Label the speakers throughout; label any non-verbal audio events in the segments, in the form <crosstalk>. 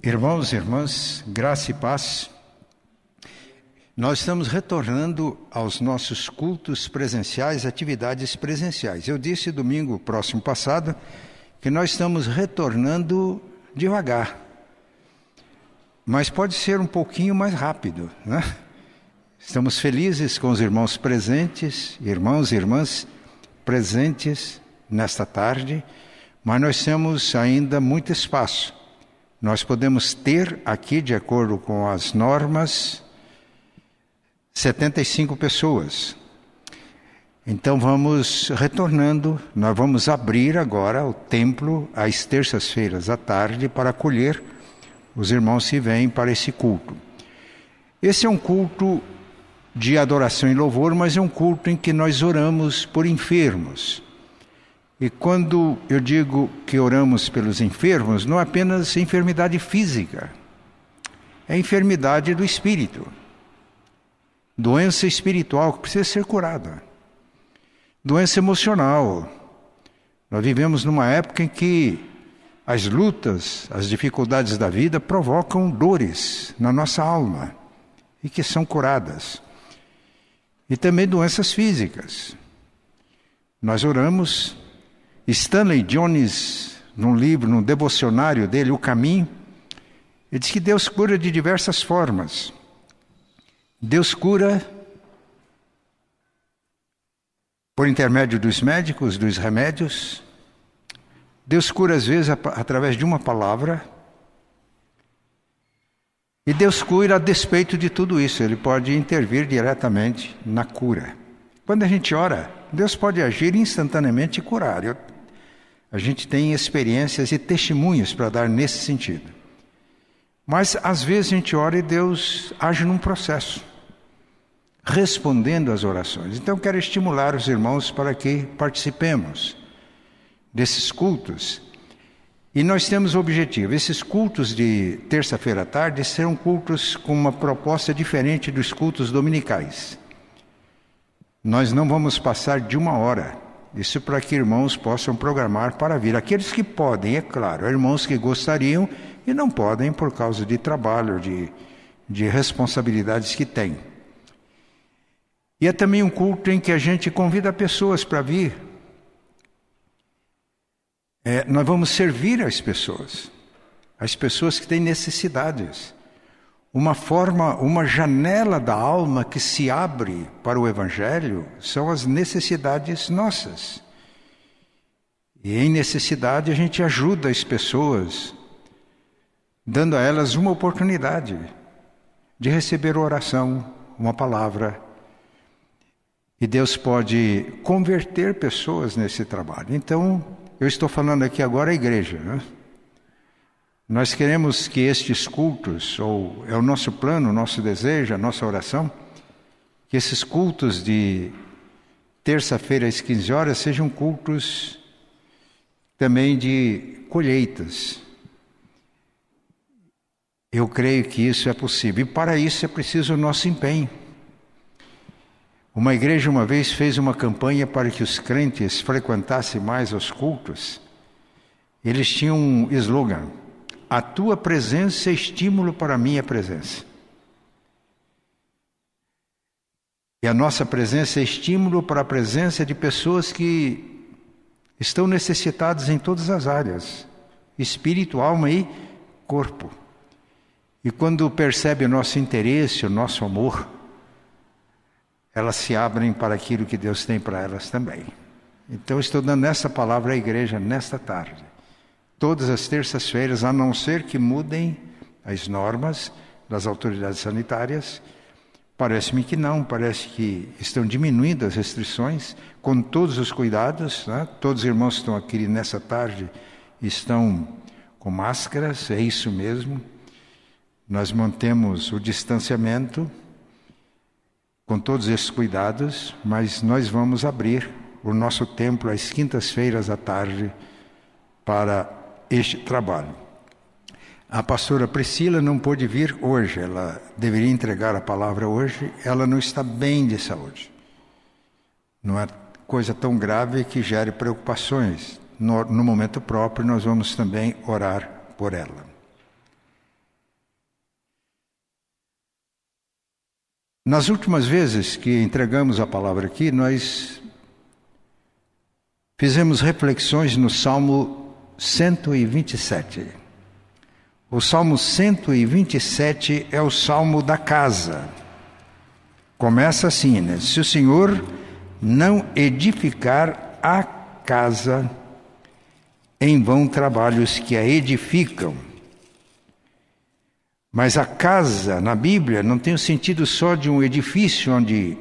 Speaker 1: Irmãos e irmãs, graça e paz. Nós estamos retornando aos nossos cultos presenciais, atividades presenciais. Eu disse domingo próximo passado que nós estamos retornando devagar, mas pode ser um pouquinho mais rápido, né? Estamos felizes com os irmãos presentes, irmãos e irmãs presentes nesta tarde, mas nós temos ainda muito espaço nós podemos ter aqui, de acordo com as normas, 75 pessoas. Então vamos retornando, nós vamos abrir agora o templo às terças-feiras à tarde para acolher os irmãos que vêm para esse culto. Esse é um culto de adoração e louvor, mas é um culto em que nós oramos por enfermos. E quando eu digo que oramos pelos enfermos, não é apenas enfermidade física, é enfermidade do espírito, doença espiritual que precisa ser curada, doença emocional. Nós vivemos numa época em que as lutas, as dificuldades da vida provocam dores na nossa alma e que são curadas. E também doenças físicas. Nós oramos Stanley Jones, num livro, num devocionário dele, O Caminho, ele diz que Deus cura de diversas formas. Deus cura por intermédio dos médicos, dos remédios. Deus cura às vezes através de uma palavra. E Deus cura a despeito de tudo isso, Ele pode intervir diretamente na cura. Quando a gente ora, Deus pode agir instantaneamente e curar. Eu a gente tem experiências e testemunhos para dar nesse sentido. Mas às vezes a gente ora e Deus age num processo, respondendo às orações. Então quero estimular os irmãos para que participemos desses cultos. E nós temos o objetivo: esses cultos de terça-feira à tarde serão cultos com uma proposta diferente dos cultos dominicais. Nós não vamos passar de uma hora isso para que irmãos possam programar para vir. Aqueles que podem, é claro, irmãos que gostariam e não podem por causa de trabalho, de, de responsabilidades que têm. E é também um culto em que a gente convida pessoas para vir. É, nós vamos servir as pessoas, as pessoas que têm necessidades uma forma, uma janela da alma que se abre para o Evangelho são as necessidades nossas. E em necessidade a gente ajuda as pessoas, dando a elas uma oportunidade de receber oração, uma palavra. E Deus pode converter pessoas nesse trabalho. Então, eu estou falando aqui agora a igreja, né? Nós queremos que estes cultos, ou é o nosso plano, o nosso desejo, a nossa oração, que esses cultos de terça-feira às 15 horas sejam cultos também de colheitas. Eu creio que isso é possível e para isso é preciso o nosso empenho. Uma igreja uma vez fez uma campanha para que os crentes frequentassem mais os cultos. Eles tinham um slogan: a tua presença é estímulo para a minha presença. E a nossa presença é estímulo para a presença de pessoas que estão necessitadas em todas as áreas espírito, alma e corpo. E quando percebe o nosso interesse, o nosso amor, elas se abrem para aquilo que Deus tem para elas também. Então, estou dando essa palavra à igreja nesta tarde todas as terças-feiras, a não ser que mudem as normas das autoridades sanitárias. Parece-me que não, parece que estão diminuindo as restrições, com todos os cuidados. Né? Todos os irmãos que estão aqui nessa tarde estão com máscaras, é isso mesmo. Nós mantemos o distanciamento com todos esses cuidados, mas nós vamos abrir o nosso templo às quintas-feiras à tarde para este trabalho. A pastora Priscila não pôde vir hoje, ela deveria entregar a palavra hoje, ela não está bem de saúde. Não é coisa tão grave que gere preocupações. No, no momento próprio, nós vamos também orar por ela. Nas últimas vezes que entregamos a palavra aqui, nós fizemos reflexões no Salmo 127. O Salmo 127 é o salmo da casa. Começa assim, né? Se o Senhor não edificar a casa, em vão trabalhos que a edificam. Mas a casa na Bíblia não tem o sentido só de um edifício onde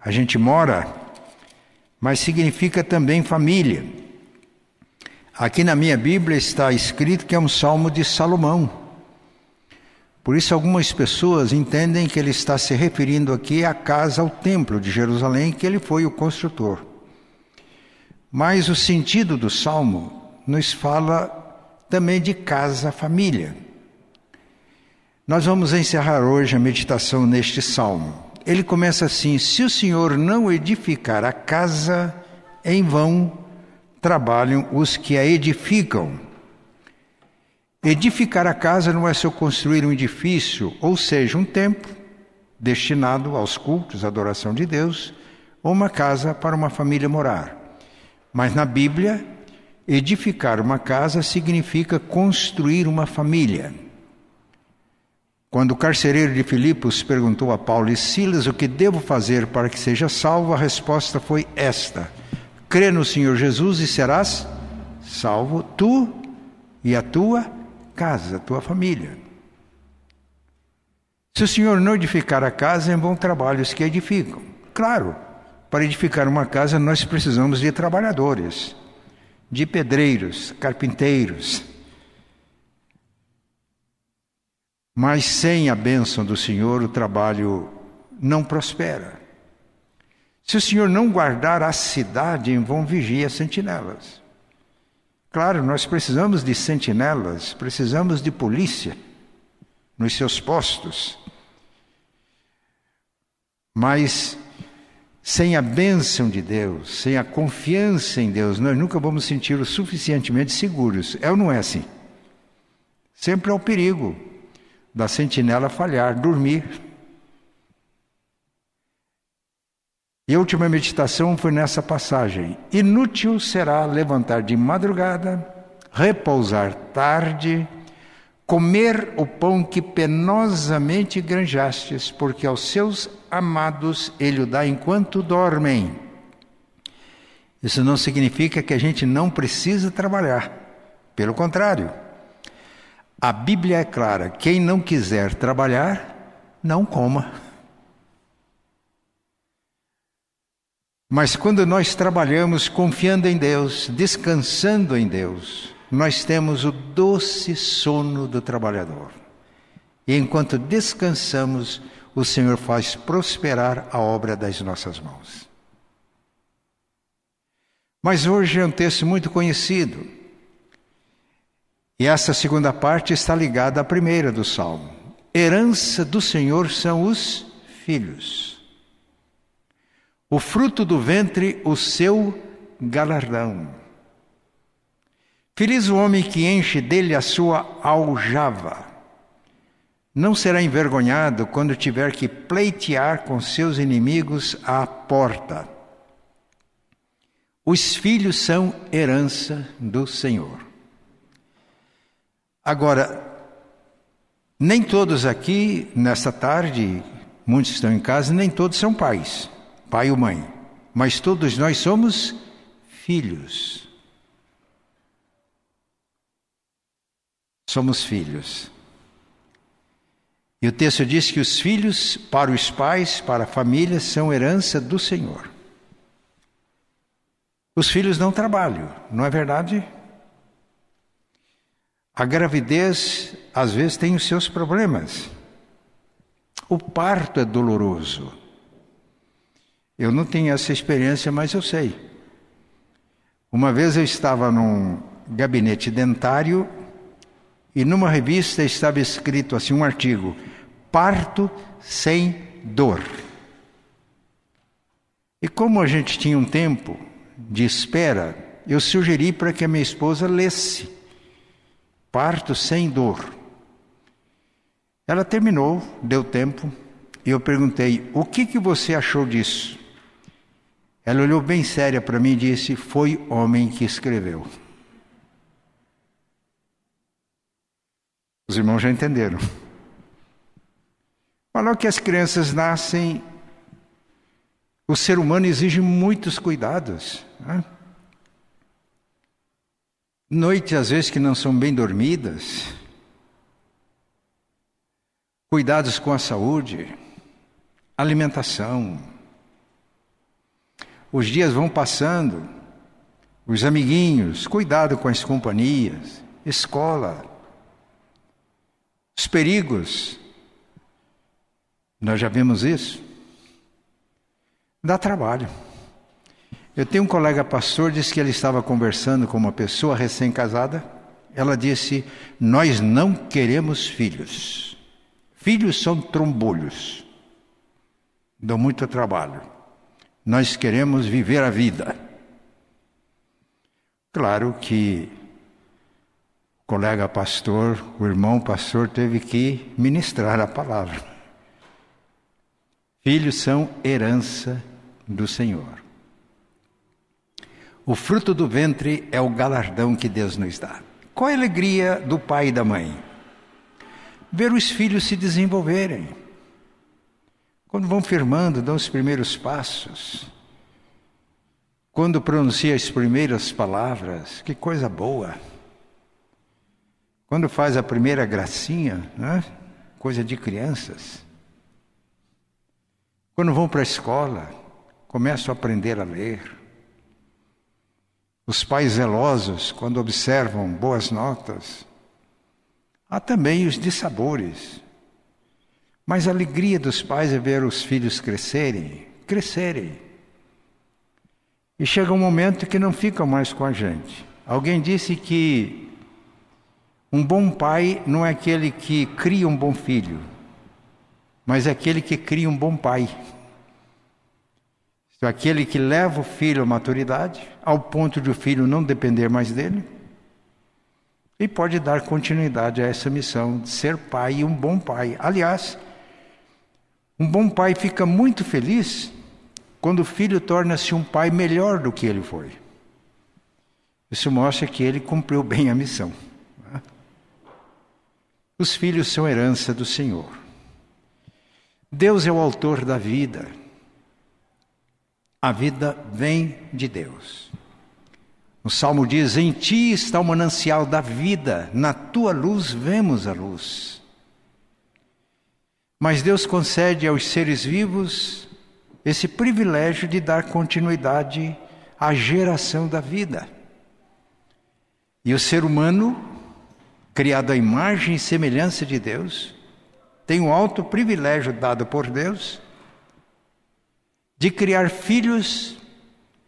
Speaker 1: a gente mora, mas significa também família. Aqui na minha Bíblia está escrito que é um salmo de Salomão. Por isso, algumas pessoas entendem que ele está se referindo aqui à casa, ao templo de Jerusalém, que ele foi o construtor. Mas o sentido do salmo nos fala também de casa, família. Nós vamos encerrar hoje a meditação neste salmo. Ele começa assim: Se o Senhor não edificar a casa, em vão trabalham os que a edificam. Edificar a casa não é só construir um edifício, ou seja, um templo destinado aos cultos, à adoração de Deus, ou uma casa para uma família morar. Mas na Bíblia, edificar uma casa significa construir uma família. Quando o carcereiro de Filipos perguntou a Paulo e Silas o que devo fazer para que seja salvo, a resposta foi esta: crê no Senhor Jesus e serás salvo, tu e a tua casa, a tua família. Se o Senhor não edificar a casa, é bom trabalho os que edificam. Claro, para edificar uma casa nós precisamos de trabalhadores, de pedreiros, carpinteiros. Mas sem a bênção do Senhor, o trabalho não prospera. Se o Senhor não guardar a cidade, vão vigiar sentinelas. Claro, nós precisamos de sentinelas, precisamos de polícia nos seus postos. Mas sem a bênção de Deus, sem a confiança em Deus, nós nunca vamos sentir o suficientemente seguros. É ou não é assim? Sempre há o perigo da sentinela falhar, dormir. E a última meditação foi nessa passagem. Inútil será levantar de madrugada, repousar tarde, comer o pão que penosamente granjastes, porque aos seus amados ele o dá enquanto dormem. Isso não significa que a gente não precisa trabalhar. Pelo contrário, a Bíblia é clara: quem não quiser trabalhar, não coma. Mas quando nós trabalhamos confiando em Deus, descansando em Deus, nós temos o doce sono do trabalhador. E enquanto descansamos, o Senhor faz prosperar a obra das nossas mãos. Mas hoje é um texto muito conhecido. E essa segunda parte está ligada à primeira do salmo. Herança do Senhor são os filhos o fruto do ventre, o seu galardão. Feliz o homem que enche dele a sua aljava. Não será envergonhado quando tiver que pleitear com seus inimigos à porta. Os filhos são herança do Senhor. Agora, nem todos aqui, nesta tarde, muitos estão em casa, nem todos são pais pai ou mãe, mas todos nós somos filhos. Somos filhos. E o texto diz que os filhos, para os pais, para a família, são herança do Senhor. Os filhos não trabalham, não é verdade? A gravidez, às vezes, tem os seus problemas. O parto é doloroso. Eu não tenho essa experiência, mas eu sei. Uma vez eu estava num gabinete dentário e numa revista estava escrito assim um artigo: Parto sem dor. E como a gente tinha um tempo de espera, eu sugeri para que a minha esposa lesse Parto sem dor. Ela terminou, deu tempo, E eu perguntei: O que, que você achou disso? Ela olhou bem séria para mim e disse: Foi homem que escreveu. Os irmãos já entenderam. Falou que as crianças nascem, o ser humano exige muitos cuidados. Né? Noites, às vezes, que não são bem dormidas, cuidados com a saúde, alimentação. Os dias vão passando, os amiguinhos, cuidado com as companhias, escola, os perigos. Nós já vimos isso. Dá trabalho. Eu tenho um colega pastor, disse que ele estava conversando com uma pessoa recém-casada. Ela disse: Nós não queremos filhos. Filhos são trombolhos. Dão muito trabalho. Nós queremos viver a vida. Claro que o colega pastor, o irmão pastor, teve que ministrar a palavra. Filhos são herança do Senhor. O fruto do ventre é o galardão que Deus nos dá. Qual a alegria do pai e da mãe? Ver os filhos se desenvolverem. Quando vão firmando, dão os primeiros passos. Quando pronuncia as primeiras palavras, que coisa boa. Quando faz a primeira gracinha, né? coisa de crianças. Quando vão para a escola, começam a aprender a ler. Os pais zelosos, quando observam boas notas. Há também os dissabores. Mas a alegria dos pais é ver os filhos crescerem, crescerem. E chega um momento que não ficam mais com a gente. Alguém disse que um bom pai não é aquele que cria um bom filho, mas é aquele que cria um bom pai. Então, aquele que leva o filho à maturidade, ao ponto de o filho não depender mais dele, e pode dar continuidade a essa missão de ser pai e um bom pai. Aliás, um bom pai fica muito feliz quando o filho torna-se um pai melhor do que ele foi. Isso mostra que ele cumpriu bem a missão. Os filhos são herança do Senhor. Deus é o autor da vida. A vida vem de Deus. O salmo diz: Em ti está o manancial da vida, na tua luz vemos a luz. Mas Deus concede aos seres vivos esse privilégio de dar continuidade à geração da vida. E o ser humano, criado à imagem e semelhança de Deus, tem um alto privilégio dado por Deus de criar filhos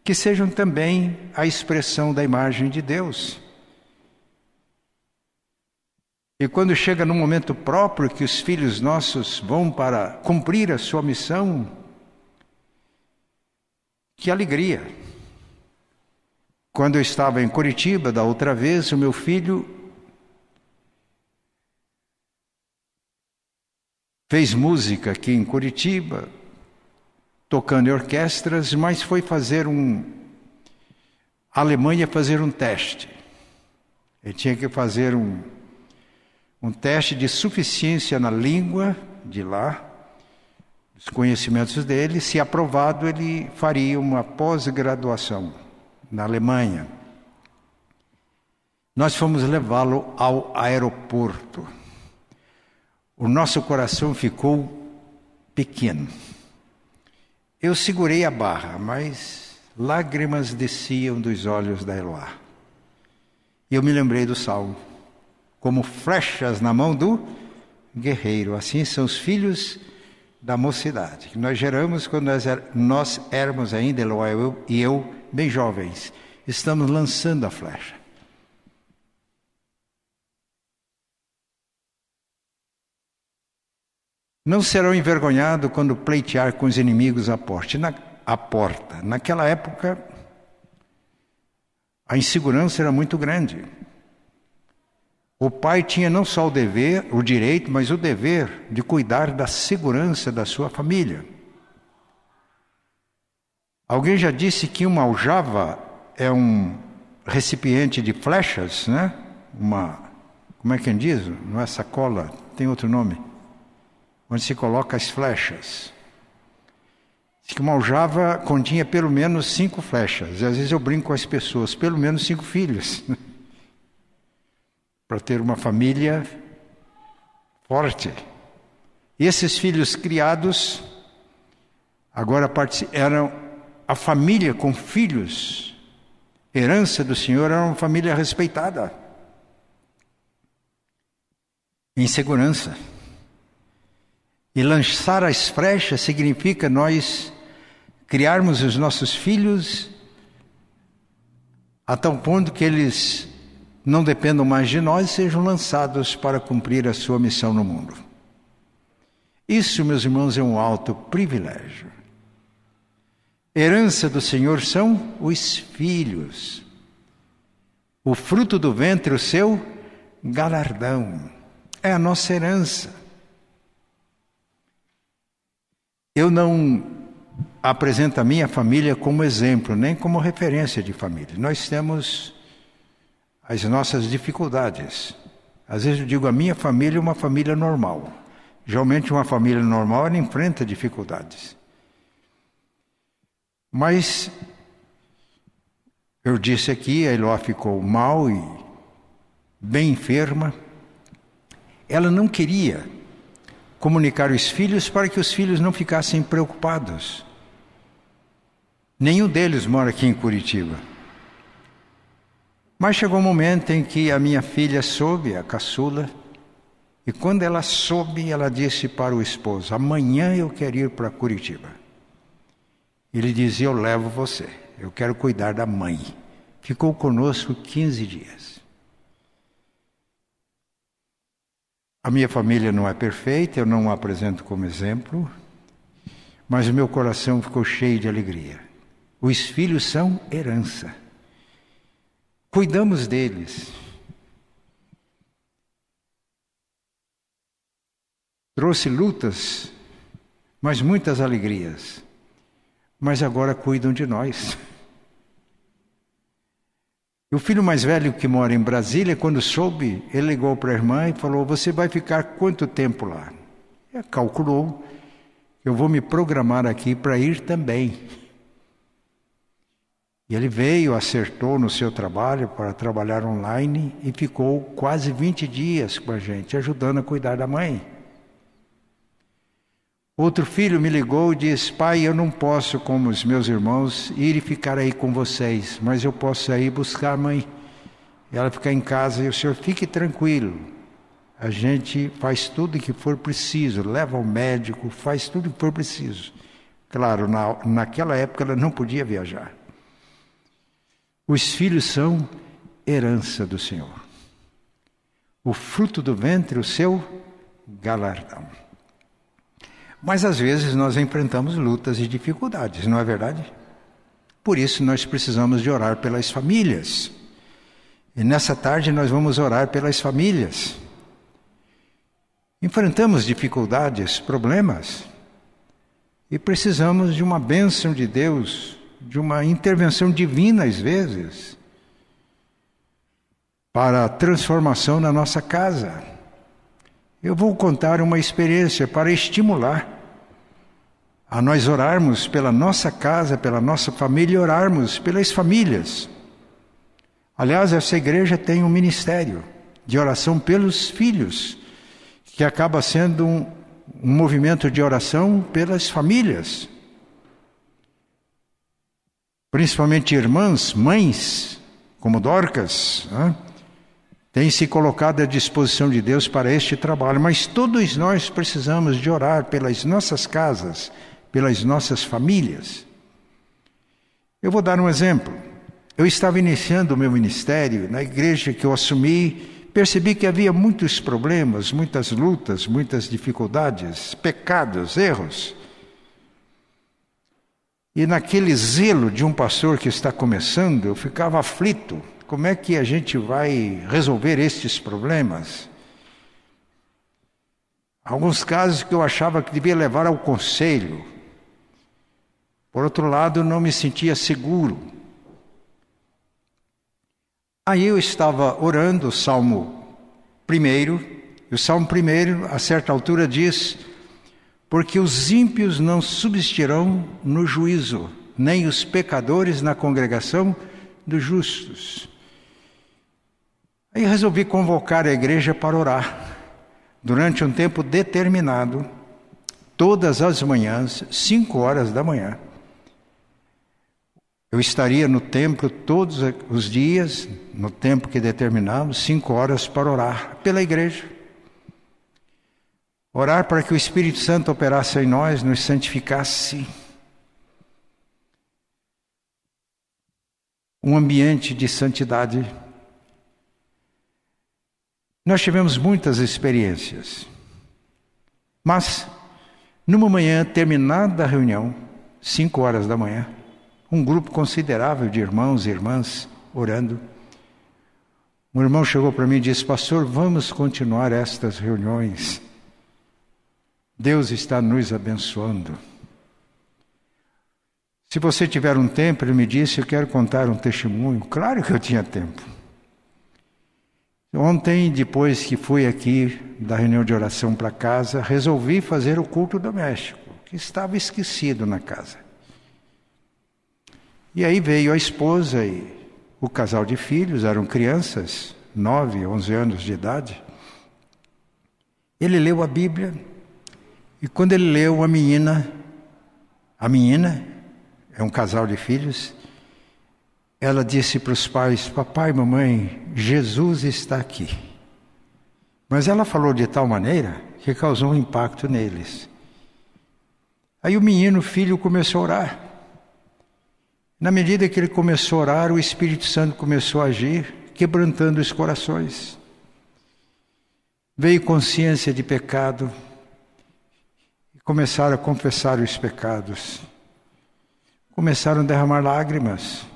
Speaker 1: que sejam também a expressão da imagem de Deus. E quando chega no momento próprio que os filhos nossos vão para cumprir a sua missão, que alegria! Quando eu estava em Curitiba da outra vez, o meu filho fez música aqui em Curitiba, tocando em orquestras, mas foi fazer um. A Alemanha fazer um teste. Ele tinha que fazer um, um teste de suficiência na língua de lá, os conhecimentos dele. Se aprovado, ele faria uma pós-graduação na Alemanha. Nós fomos levá-lo ao aeroporto. O nosso coração ficou pequeno. Eu segurei a barra, mas lágrimas desciam dos olhos da Eloá. E eu me lembrei do salmo. Como flechas na mão do guerreiro, assim são os filhos da mocidade, que nós geramos quando nós, er, nós éramos ainda, Eloá e eu, bem jovens. Estamos lançando a flecha. Não serão envergonhados quando pleitear com os inimigos à porta. Na, à porta. Naquela época, a insegurança era muito grande. O pai tinha não só o dever, o direito, mas o dever de cuidar da segurança da sua família. Alguém já disse que uma aljava é um recipiente de flechas, né? Uma, como é que diz? Não é sacola, tem outro nome. Onde se coloca as flechas. Diz que uma aljava continha pelo menos cinco flechas. E às vezes eu brinco com as pessoas, pelo menos cinco filhos. <laughs> Para ter uma família forte. E esses filhos criados agora eram a família com filhos, herança do Senhor, era uma família respeitada, em segurança. E lançar as flechas significa nós criarmos os nossos filhos a tal ponto que eles não dependam mais de nós e sejam lançados para cumprir a sua missão no mundo. Isso, meus irmãos, é um alto privilégio. Herança do Senhor são os filhos. O fruto do ventre, o seu galardão. É a nossa herança. Eu não apresento a minha família como exemplo, nem como referência de família. Nós temos as nossas dificuldades. Às vezes eu digo a minha família é uma família normal. Geralmente uma família normal ela enfrenta dificuldades. Mas eu disse aqui, a Eló ficou mal e bem enferma. Ela não queria comunicar os filhos para que os filhos não ficassem preocupados. Nenhum deles mora aqui em Curitiba. Mas chegou um momento em que a minha filha soube, a caçula, e quando ela soube, ela disse para o esposo: Amanhã eu quero ir para Curitiba. Ele dizia: Eu levo você, eu quero cuidar da mãe. Ficou conosco 15 dias. A minha família não é perfeita, eu não a apresento como exemplo, mas o meu coração ficou cheio de alegria. Os filhos são herança. Cuidamos deles. Trouxe lutas, mas muitas alegrias mas agora cuidam de nós. E o filho mais velho que mora em Brasília, quando soube, ele ligou para a irmã e falou: Você vai ficar quanto tempo lá? E calculou: Eu vou me programar aqui para ir também. E ele veio, acertou no seu trabalho para trabalhar online e ficou quase 20 dias com a gente, ajudando a cuidar da mãe. Outro filho me ligou e disse: Pai, eu não posso, como os meus irmãos, ir e ficar aí com vocês, mas eu posso ir buscar a mãe. Ela ficar em casa e o senhor fique tranquilo. A gente faz tudo o que for preciso, leva ao médico, faz tudo o que for preciso. Claro, na, naquela época ela não podia viajar. Os filhos são herança do Senhor. O fruto do ventre, o seu galardão. Mas às vezes nós enfrentamos lutas e dificuldades, não é verdade? Por isso nós precisamos de orar pelas famílias. E nessa tarde nós vamos orar pelas famílias. Enfrentamos dificuldades, problemas, e precisamos de uma bênção de Deus, de uma intervenção divina às vezes, para a transformação na nossa casa. Eu vou contar uma experiência para estimular a nós orarmos pela nossa casa, pela nossa família orarmos pelas famílias. Aliás, essa igreja tem um ministério de oração pelos filhos, que acaba sendo um, um movimento de oração pelas famílias. Principalmente irmãs, mães, como Dorcas, né? tem se colocado à disposição de Deus para este trabalho, mas todos nós precisamos de orar pelas nossas casas, pelas nossas famílias. Eu vou dar um exemplo. Eu estava iniciando o meu ministério na igreja que eu assumi, percebi que havia muitos problemas, muitas lutas, muitas dificuldades, pecados, erros. E naquele zelo de um pastor que está começando, eu ficava aflito como é que a gente vai resolver estes problemas? Alguns casos que eu achava que devia levar ao conselho. Por outro lado, não me sentia seguro. Aí eu estava orando o Salmo primeiro, e o Salmo primeiro, a certa altura, diz: Porque os ímpios não subsistirão no juízo, nem os pecadores na congregação dos justos. Aí resolvi convocar a igreja para orar, durante um tempo determinado, todas as manhãs, cinco horas da manhã. Eu estaria no templo todos os dias, no tempo que determinamos, cinco horas para orar pela igreja. Orar para que o Espírito Santo operasse em nós, nos santificasse. Um ambiente de santidade. Nós tivemos muitas experiências, mas numa manhã, terminada a reunião, cinco horas da manhã, um grupo considerável de irmãos e irmãs orando. Um irmão chegou para mim e disse: Pastor, vamos continuar estas reuniões. Deus está nos abençoando. Se você tiver um tempo, ele me disse: Eu quero contar um testemunho. Claro que eu tinha tempo. Ontem, depois que fui aqui da reunião de oração para casa, resolvi fazer o culto doméstico, que estava esquecido na casa. E aí veio a esposa e o casal de filhos, eram crianças, nove, onze anos de idade. Ele leu a Bíblia e quando ele leu a menina, a menina, é um casal de filhos, ela disse para os pais: Papai, mamãe, Jesus está aqui. Mas ela falou de tal maneira que causou um impacto neles. Aí o menino, o filho, começou a orar. Na medida que ele começou a orar, o Espírito Santo começou a agir, quebrantando os corações. Veio consciência de pecado começaram a confessar os pecados. Começaram a derramar lágrimas,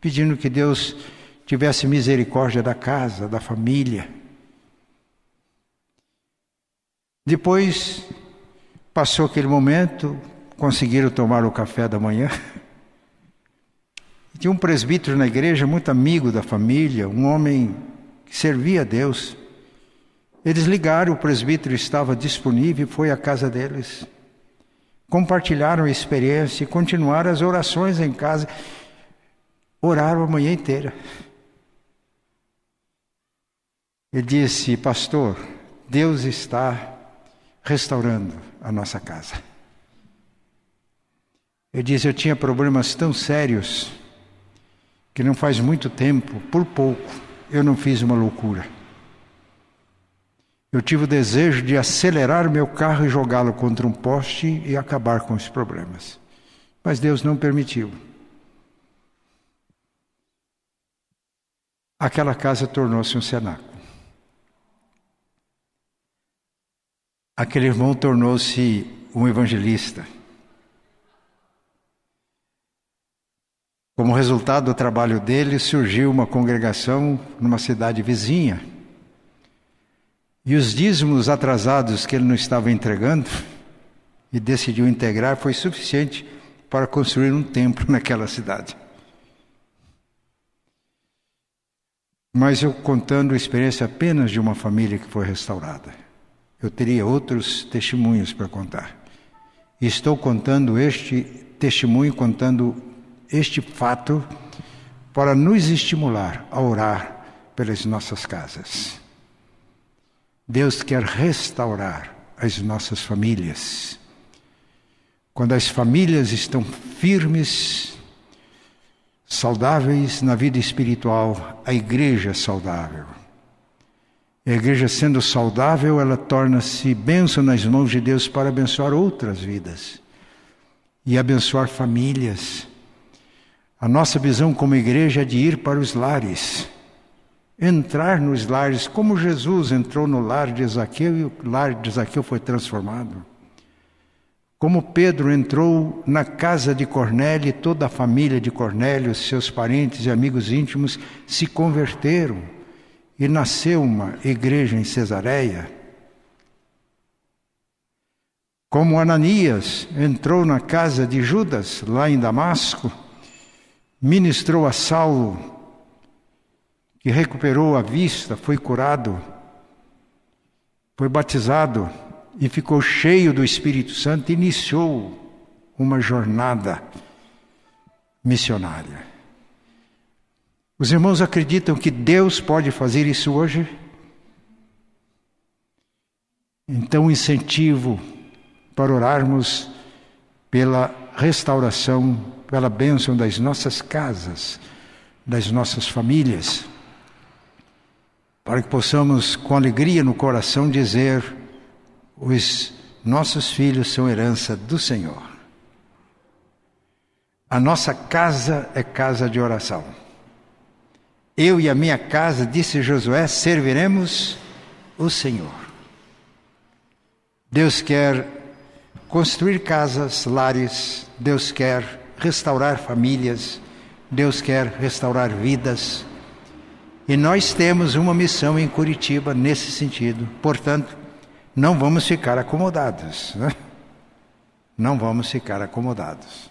Speaker 1: pedindo que Deus tivesse misericórdia da casa, da família. Depois passou aquele momento, conseguiram tomar o café da manhã. <laughs> Tinha um presbítero na igreja, muito amigo da família, um homem que servia a Deus. Eles ligaram, o presbítero estava disponível e foi à casa deles. Compartilharam a experiência e continuaram as orações em casa. Oraram a manhã inteira. Ele disse, pastor, Deus está restaurando a nossa casa. Ele disse, eu tinha problemas tão sérios que não faz muito tempo, por pouco, eu não fiz uma loucura. Eu tive o desejo de acelerar meu carro e jogá-lo contra um poste e acabar com os problemas. Mas Deus não permitiu. Aquela casa tornou-se um cenáculo. Aquele irmão tornou-se um evangelista. Como resultado do trabalho dele, surgiu uma congregação numa cidade vizinha. E os dízimos atrasados que ele não estava entregando e decidiu integrar foi suficiente para construir um templo <laughs> naquela cidade. Mas eu contando a experiência apenas de uma família que foi restaurada. Eu teria outros testemunhos para contar. E estou contando este testemunho, contando este fato para nos estimular a orar pelas nossas casas. Deus quer restaurar as nossas famílias. Quando as famílias estão firmes, saudáveis na vida espiritual, a igreja é saudável. E a igreja sendo saudável, ela torna-se bênção nas mãos de Deus para abençoar outras vidas e abençoar famílias a nossa visão como igreja é de ir para os lares, entrar nos lares, como Jesus entrou no lar de Zaqueu e o lar de Zaqueu foi transformado. como Pedro entrou na casa de Cornélio toda a família de Cornélio, seus parentes e amigos íntimos se converteram e nasceu uma igreja em Cesareia. Como Ananias entrou na casa de Judas, lá em Damasco, ministrou a Saulo, que recuperou a vista, foi curado, foi batizado e ficou cheio do Espírito Santo, iniciou uma jornada missionária. Os irmãos acreditam que Deus pode fazer isso hoje? Então, incentivo para orarmos pela restauração, pela bênção das nossas casas, das nossas famílias, para que possamos, com alegria no coração, dizer: os nossos filhos são herança do Senhor. A nossa casa é casa de oração. Eu e a minha casa, disse Josué, serviremos o Senhor. Deus quer construir casas, lares, Deus quer restaurar famílias, Deus quer restaurar vidas. E nós temos uma missão em Curitiba nesse sentido. Portanto, não vamos ficar acomodados. Né? Não vamos ficar acomodados.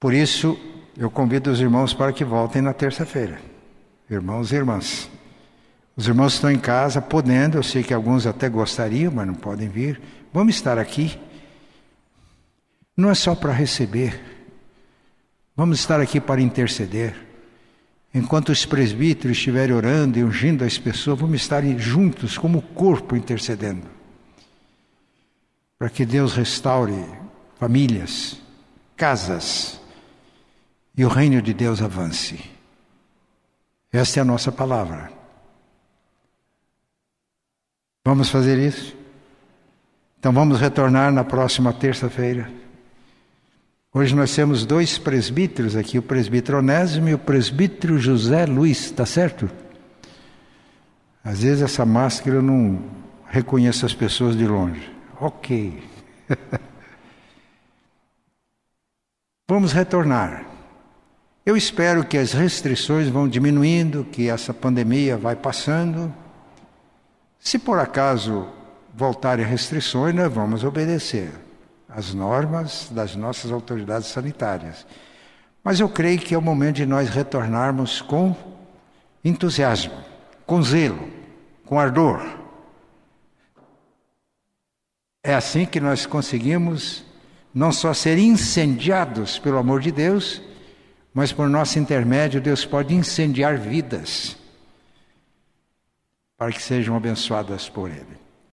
Speaker 1: Por isso, eu convido os irmãos para que voltem na terça-feira. Irmãos e irmãs. Os irmãos estão em casa, podendo, eu sei que alguns até gostariam, mas não podem vir. Vamos estar aqui. Não é só para receber. Vamos estar aqui para interceder. Enquanto os presbíteros estiverem orando e ungindo as pessoas, vamos estar juntos como corpo intercedendo. Para que Deus restaure famílias, casas e o reino de Deus avance. Esta é a nossa palavra. Vamos fazer isso? Então vamos retornar na próxima terça-feira. Hoje nós temos dois presbíteros aqui, o presbítero Onésimo e o presbítero José Luiz, tá certo? Às vezes essa máscara eu não reconheço as pessoas de longe. Ok. <laughs> Vamos retornar. Eu espero que as restrições vão diminuindo, que essa pandemia vai passando. Se por acaso voltarem restrições, nós vamos obedecer as normas das nossas autoridades sanitárias. Mas eu creio que é o momento de nós retornarmos com entusiasmo, com zelo, com ardor. É assim que nós conseguimos não só ser incendiados pelo amor de Deus, mas por nosso intermédio Deus pode incendiar vidas para que sejam abençoadas por Ele.